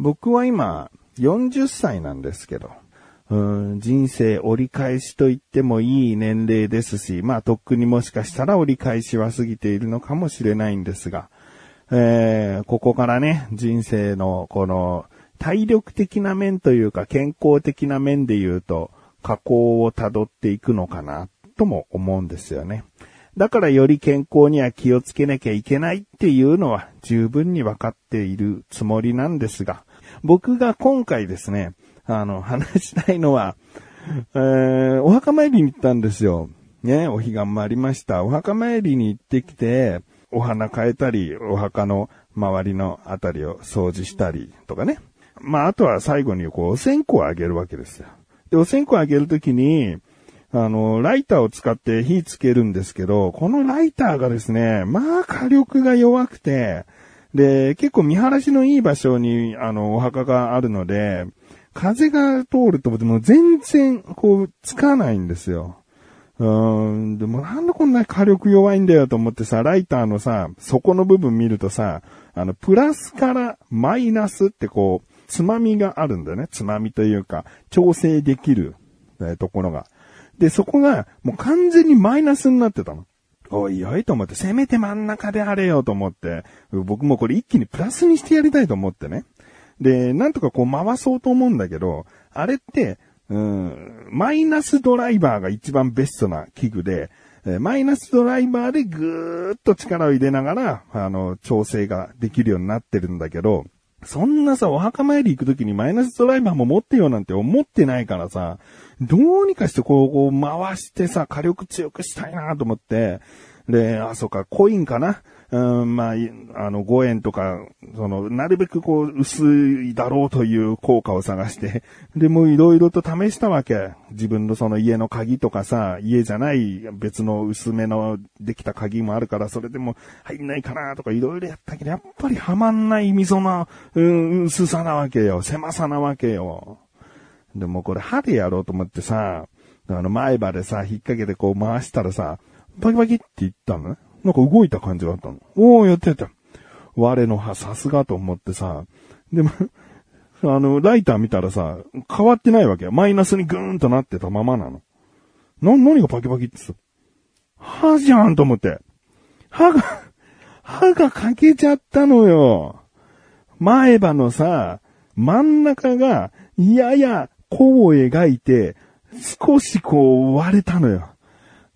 僕は今40歳なんですけど、うん人生折り返しと言ってもいい年齢ですし、まあとっくにもしかしたら折り返しは過ぎているのかもしれないんですが、えー、ここからね、人生のこの体力的な面というか健康的な面で言うと、加工を辿っていくのかな、とも思うんですよね。だからより健康には気をつけなきゃいけないっていうのは十分にわかっているつもりなんですが、僕が今回ですね、あの、話したいのは、えー、お墓参りに行ったんですよ。ね、お彼岸もありました。お墓参りに行ってきて、お花変えたり、お墓の周りのあたりを掃除したりとかね。まあ、あとは最後にこう、お線香をあげるわけですよ。で、お線香をあげるときに、あの、ライターを使って火つけるんですけど、このライターがですね、まあ火力が弱くて、で、結構見晴らしのいい場所に、あの、お墓があるので、風が通ると、でも全然、こう、つかないんですよ。うーん、でもなんでこんな火力弱いんだよと思ってさ、ライターのさ、底の部分見るとさ、あの、プラスからマイナスってこう、つまみがあるんだよね。つまみというか、調整できる、えところが。で、そこが、もう完全にマイナスになってたの。おいおいと思って、せめて真ん中であれよと思って、僕もこれ一気にプラスにしてやりたいと思ってね。で、なんとかこう回そうと思うんだけど、あれって、うん、マイナスドライバーが一番ベストな器具で、マイナスドライバーでぐーっと力を入れながら、あの、調整ができるようになってるんだけど、そんなさ、お墓参り行くときにマイナスドライバーも持ってよなんて思ってないからさ、どうにかしてこう、こう回してさ、火力強くしたいなと思って、で、あ、そうか、コインかな？うん、まあ、あの、5円とか、その、なるべくこう、薄いだろうという効果を探して、で、もいろいろと試したわけ。自分のその家の鍵とかさ、家じゃない別の薄めのできた鍵もあるから、それでも入んないかなとかいろいろやったけど、やっぱりはまんない溝の、うん、薄さなわけよ。狭さなわけよ。でもこれ歯でやろうと思ってさ、あの前歯でさ、引っ掛けてこう回したらさ、バキバキって言ったのね？なんか動いた感じがあったの。おー、やってた。我の歯さすがと思ってさ、でも、あの、ライター見たらさ、変わってないわけよ。マイナスにグーンとなってたままなの。な、何がパキパキってさ、歯じゃんと思って。歯が、歯が欠けちゃったのよ。前歯のさ、真ん中が、やや、弧を描いて、少しこう割れたのよ。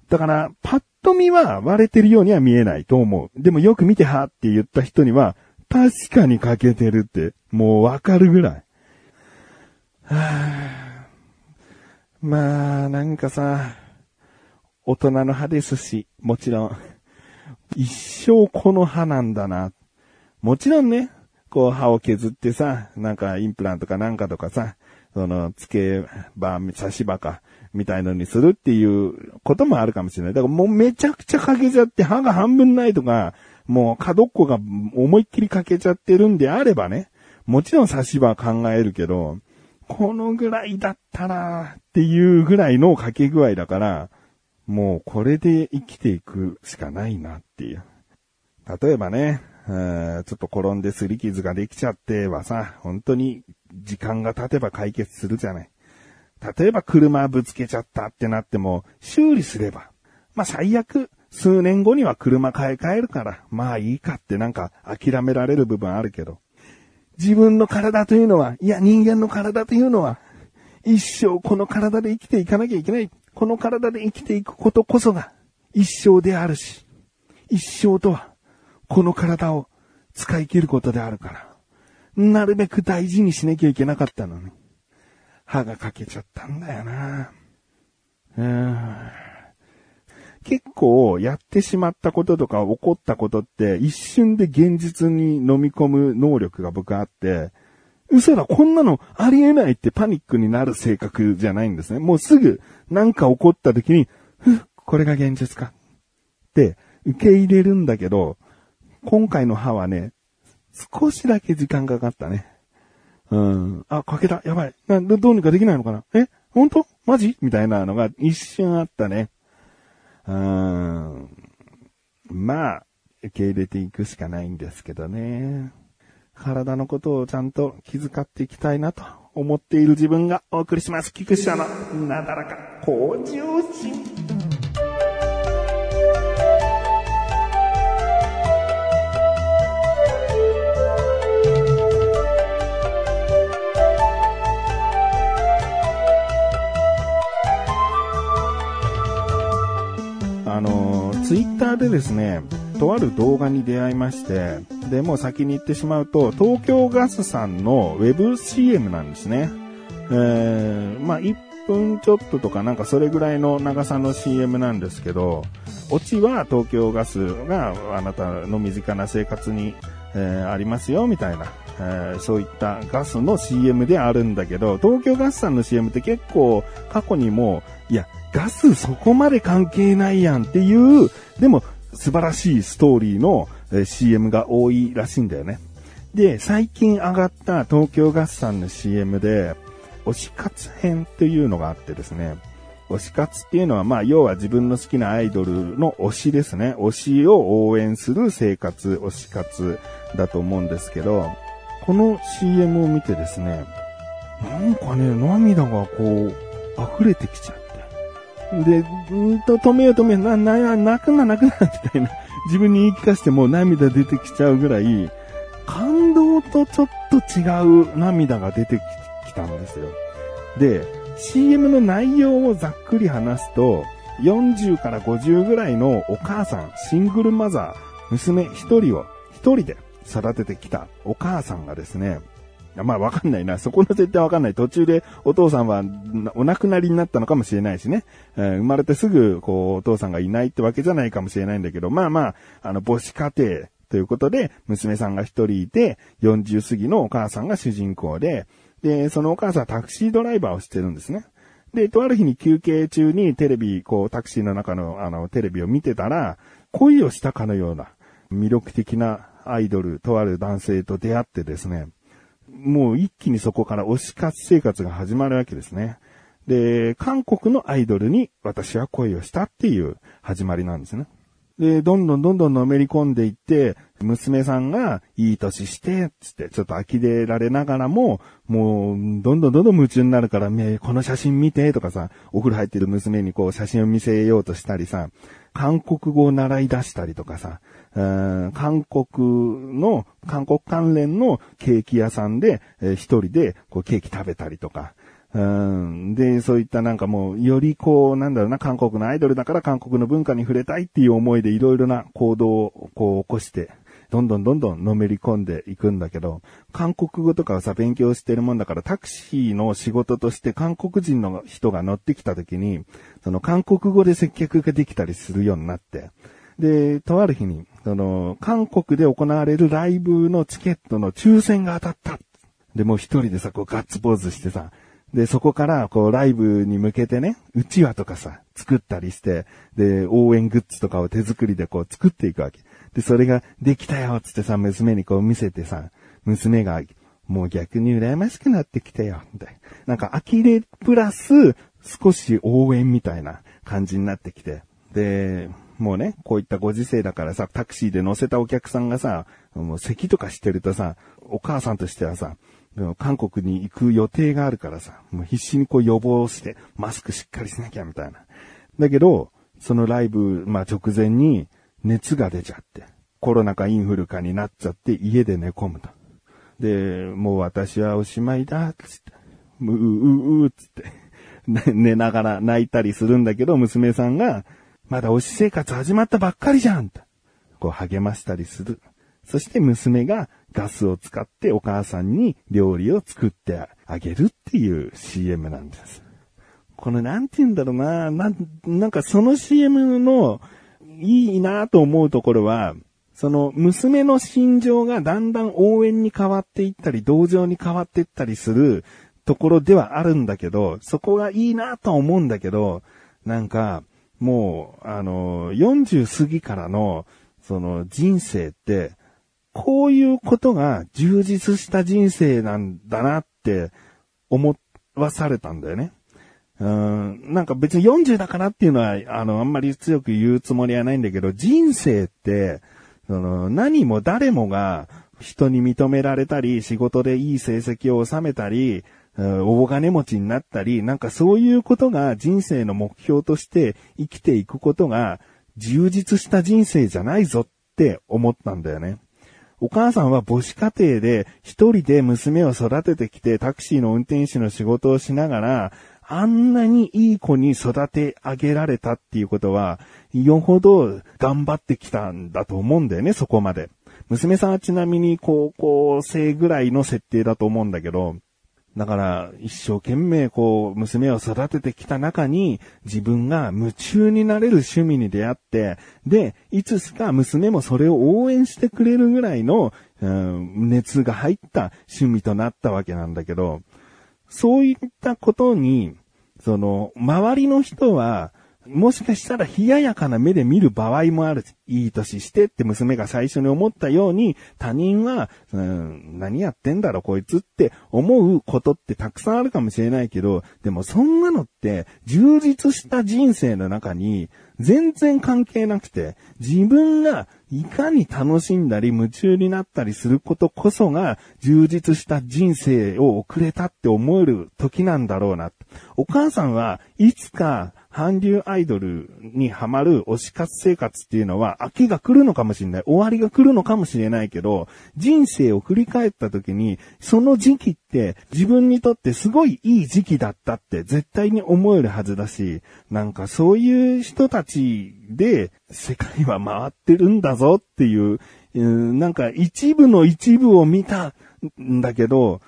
だから、パッと見は割れてるようには見えないと思う。でもよく見てはって言った人には、確かに欠けてるって、もうわかるぐらい。はあ、まあ、なんかさ、大人の歯ですし、もちろん、一生この歯なんだな。もちろんね、こう歯を削ってさ、なんかインプラントかなんかとかさ、その、付け歯、差し歯か、みたいのにするっていうこともあるかもしれない。だからもうめちゃくちゃ欠けちゃって歯が半分ないとか、もう角っこが思いっきり欠けちゃってるんであればね、もちろん差し歯考えるけど、このぐらいだったなっていうぐらいの欠け具合だから、もうこれで生きていくしかないなっていう。例えばね、ちょっと転んで擦り傷ができちゃってはさ、本当に時間が経てば解決するじゃない。例えば車ぶつけちゃったってなっても、修理すれば、まあ最悪、数年後には車買い替えるから、まあいいかってなんか諦められる部分あるけど、自分の体というのは、いや人間の体というのは、一生この体で生きていかなきゃいけない。この体で生きていくことこそが一生であるし、一生とはこの体を使い切ることであるから、なるべく大事にしなきゃいけなかったのに。歯が欠けちゃったんだよな。うん。結構やってしまったこととか起こったことって一瞬で現実に飲み込む能力が僕あって、嘘だ、こんなのありえないってパニックになる性格じゃないんですね。もうすぐなんか起こった時に、ふっこれが現実かって受け入れるんだけど、今回の歯はね、少しだけ時間かかったね。うん。あ、かけた。やばい。などうにかできないのかなえ本当？マジ？みたいなのが一瞬あったね。うん。まあ、受け入れていくしかないんですけどね。体のことをちゃんと気遣っていきたいなと思っている自分がお送りします。菊池のなだらか向上心。の、ツイッターでですね、とある動画に出会いまして、で、もう先に言ってしまうと、東京ガスさんの WebCM なんですね。えー、まあ、1分ちょっととかなんかそれぐらいの長さの CM なんですけど、オチは東京ガスがあなたの身近な生活に、えー、ありますよ、みたいな、えー、そういったガスの CM であるんだけど、東京ガスさんの CM って結構過去にも、いや、ガスそこまで関係ないやんっていう、でも素晴らしいストーリーの CM が多いらしいんだよね。で、最近上がった東京ガスさんの CM で、推し活編っていうのがあってですね、推し活っていうのは、まあ、要は自分の好きなアイドルの推しですね。推しを応援する生活、推し活だと思うんですけど、この CM を見てですね、なんかね、涙がこう、溢れてきちゃって。で、んと止めよう止めよう、な、な、泣くな泣くな、みたいな。自分に言い聞かせても涙出てきちゃうぐらい、感動とちょっと違う涙が出てきたんですよ。で、CM の内容をざっくり話すと、40から50ぐらいのお母さん、シングルマザー、娘一人を一人で育ててきたお母さんがですね、まあわかんないな。そこの絶対わかんない。途中でお父さんはお亡くなりになったのかもしれないしね。えー、生まれてすぐ、こう、お父さんがいないってわけじゃないかもしれないんだけど、まあまあ、あの、母子家庭ということで、娘さんが一人いて、40過ぎのお母さんが主人公で、で、そのお母さんはタクシードライバーをしてるんですね。で、とある日に休憩中にテレビ、こう、タクシーの中の、あの、テレビを見てたら、恋をしたかのような魅力的なアイドル、とある男性と出会ってですね、もう一気にそこから推し活生活が始まるわけですね。で、韓国のアイドルに私は恋をしたっていう始まりなんですね。で、どんどんどんどんのめり込んでいって、娘さんがいい年して、つってちょっと呆れられながらも、もう、どんどんどんどん夢中になるから、ね、この写真見て、とかさ、お風呂入ってる娘にこう写真を見せようとしたりさ、韓国語を習い出したりとかさ、韓国の、韓国関連のケーキ屋さんで、えー、一人でこうケーキ食べたりとか、うん、で、そういったなんかもう、よりこう、なんだろうな、韓国のアイドルだから韓国の文化に触れたいっていう思いでいろいろな行動をこう起こして、どんどんどんどんのめり込んでいくんだけど、韓国語とかをさ、勉強してるもんだから、タクシーの仕事として韓国人の人が乗ってきた時に、その韓国語で接客ができたりするようになって、で、とある日に、その、韓国で行われるライブのチケットの抽選が当たった。で、もう一人でさ、こうガッツポーズしてさ、で、そこから、こう、ライブに向けてね、うちわとかさ、作ったりして、で、応援グッズとかを手作りでこう作っていくわけ。で、それができたよ、つってさ、娘にこう見せてさ、娘が、もう逆に羨ましくなってきてよ、みたいな。なんか、呆れプラス、少し応援みたいな感じになってきて。で、もうね、こういったご時世だからさ、タクシーで乗せたお客さんがさ、もう咳とかしてるとさ、お母さんとしてはさ、韓国に行く予定があるからさ、もう必死にこう予防して、マスクしっかりしなきゃみたいな。だけど、そのライブ、まあ直前に熱が出ちゃって、コロナかインフルかになっちゃって家で寝込むと。で、もう私はおしまいだ、つって、ううううつって、寝ながら泣いたりするんだけど、娘さんが、まだ推し生活始まったばっかりじゃんと、こう励ましたりする。そして娘がガスを使ってお母さんに料理を作ってあげるっていう CM なんです。このなんて言うんだろうな、ななんかその CM のいいなと思うところは、その娘の心情がだんだん応援に変わっていったり、同情に変わっていったりするところではあるんだけど、そこがいいなと思うんだけど、なんか、もう、あの、40過ぎからの、その人生って、こういうことが充実した人生なんだなって思わされたんだよね。うん、なんか別に40だからっていうのは、あの、あんまり強く言うつもりはないんだけど、人生って、その、何も誰もが、人に認められたり、仕事でいい成績を収めたり、大金持ちになったり、なんかそういうことが人生の目標として生きていくことが充実した人生じゃないぞって思ったんだよね。お母さんは母子家庭で一人で娘を育ててきてタクシーの運転手の仕事をしながら、あんなにいい子に育て上げられたっていうことは、よほど頑張ってきたんだと思うんだよね、そこまで。娘さんはちなみに高校生ぐらいの設定だと思うんだけど、だから、一生懸命こう、娘を育ててきた中に、自分が夢中になれる趣味に出会って、で、いつしか娘もそれを応援してくれるぐらいの、うん、熱が入った趣味となったわけなんだけど、そういったことに、その、周りの人は、もしかしたら冷ややかな目で見る場合もある。いい年してって娘が最初に思ったように、他人は、うん、何やってんだろこいつって思うことってたくさんあるかもしれないけど、でもそんなのって充実した人生の中に全然関係なくて、自分がいかに楽しんだり夢中になったりすることこそが充実した人生を送れたって思える時なんだろうな。お母さんはいつか韓流アイドルにハマる推し活生活っていうのは、秋が来るのかもしれない。終わりが来るのかもしれないけど、人生を振り返った時に、その時期って自分にとってすごいいい時期だったって絶対に思えるはずだし、なんかそういう人たちで世界は回ってるんだぞっていう、なんか一部の一部を見たんだけど、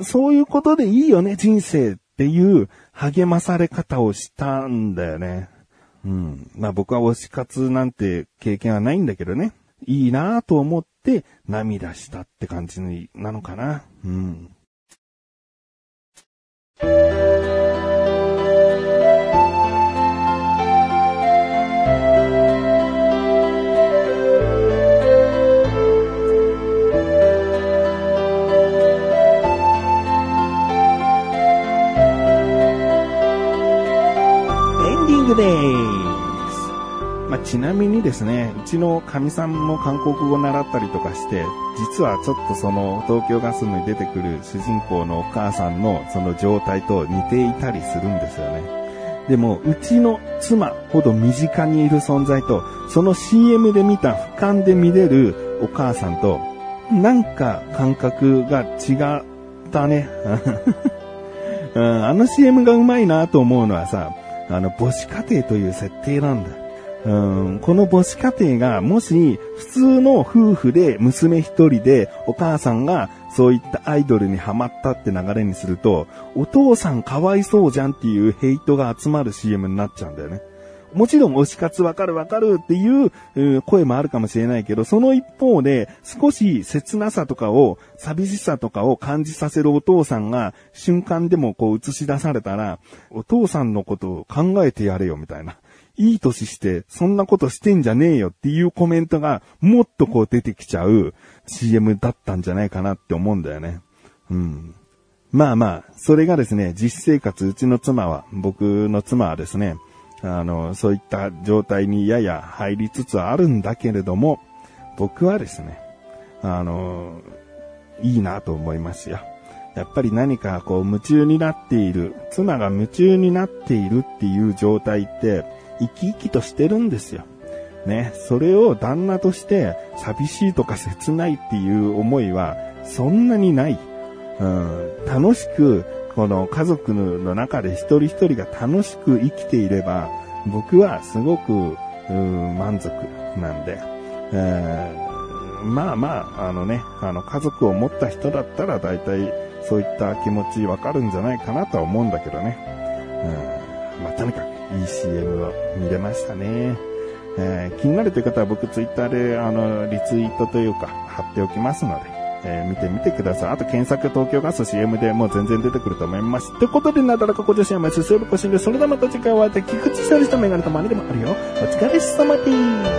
そういうことでいいよね、人生っていう励まされ方をしたんだよね。うん。まあ僕は推し活なんて経験はないんだけどね。いいなぁと思って涙したって感じなのかな。うん。ちなみにですね、うちの神さんも韓国語習ったりとかして、実はちょっとその東京ガスに出てくる主人公のお母さんのその状態と似ていたりするんですよね。でも、うちの妻ほど身近にいる存在と、その CM で見た俯瞰で見れるお母さんと、なんか感覚が違ったね。あの CM がうまいなと思うのはさ、あの母子家庭という設定なんだ。うんこの母子家庭がもし普通の夫婦で娘一人でお母さんがそういったアイドルにハマったって流れにすると、お父さんかわいそうじゃんっていうヘイトが集まる CM になっちゃうんだよね。もちろん推し活わかるわかるっていう声もあるかもしれないけど、その一方で少し切なさとかを、寂しさとかを感じさせるお父さんが瞬間でもこう映し出されたら、お父さんのことを考えてやれよみたいな。いい歳して、そんなことしてんじゃねえよっていうコメントが、もっとこう出てきちゃう CM だったんじゃないかなって思うんだよね。うん。まあまあ、それがですね、実生活、うちの妻は、僕の妻はですね、あの、そういった状態にやや入りつつあるんだけれども、僕はですね、あの、いいなと思いますよ。やっぱり何かこう夢中になっている、妻が夢中になっているっていう状態って、生き生きとしてるんですよ。ね、それを旦那として寂しいとか切ないっていう思いはそんなにない。うん、楽しく、この家族の中で一人一人が楽しく生きていれば、僕はすごく、満足なんで、えー、まあまあ、あのね、あの家族を持った人だったら大体そういった気持ちわかるんじゃないかなとは思うんだけどね。うん、まあとにかくいい CM を見れましたね。えー、気になるという方は僕ツイッターであのリツイートというか貼っておきますので、えー、見てみてください。あと検索東京ガス CM でもう全然出てくると思います。ということでなだらかご女子は毎週水曜日更新で、それではまた次回お会いで菊池勝利したメガネとマネでもあるよ。お疲れ様です。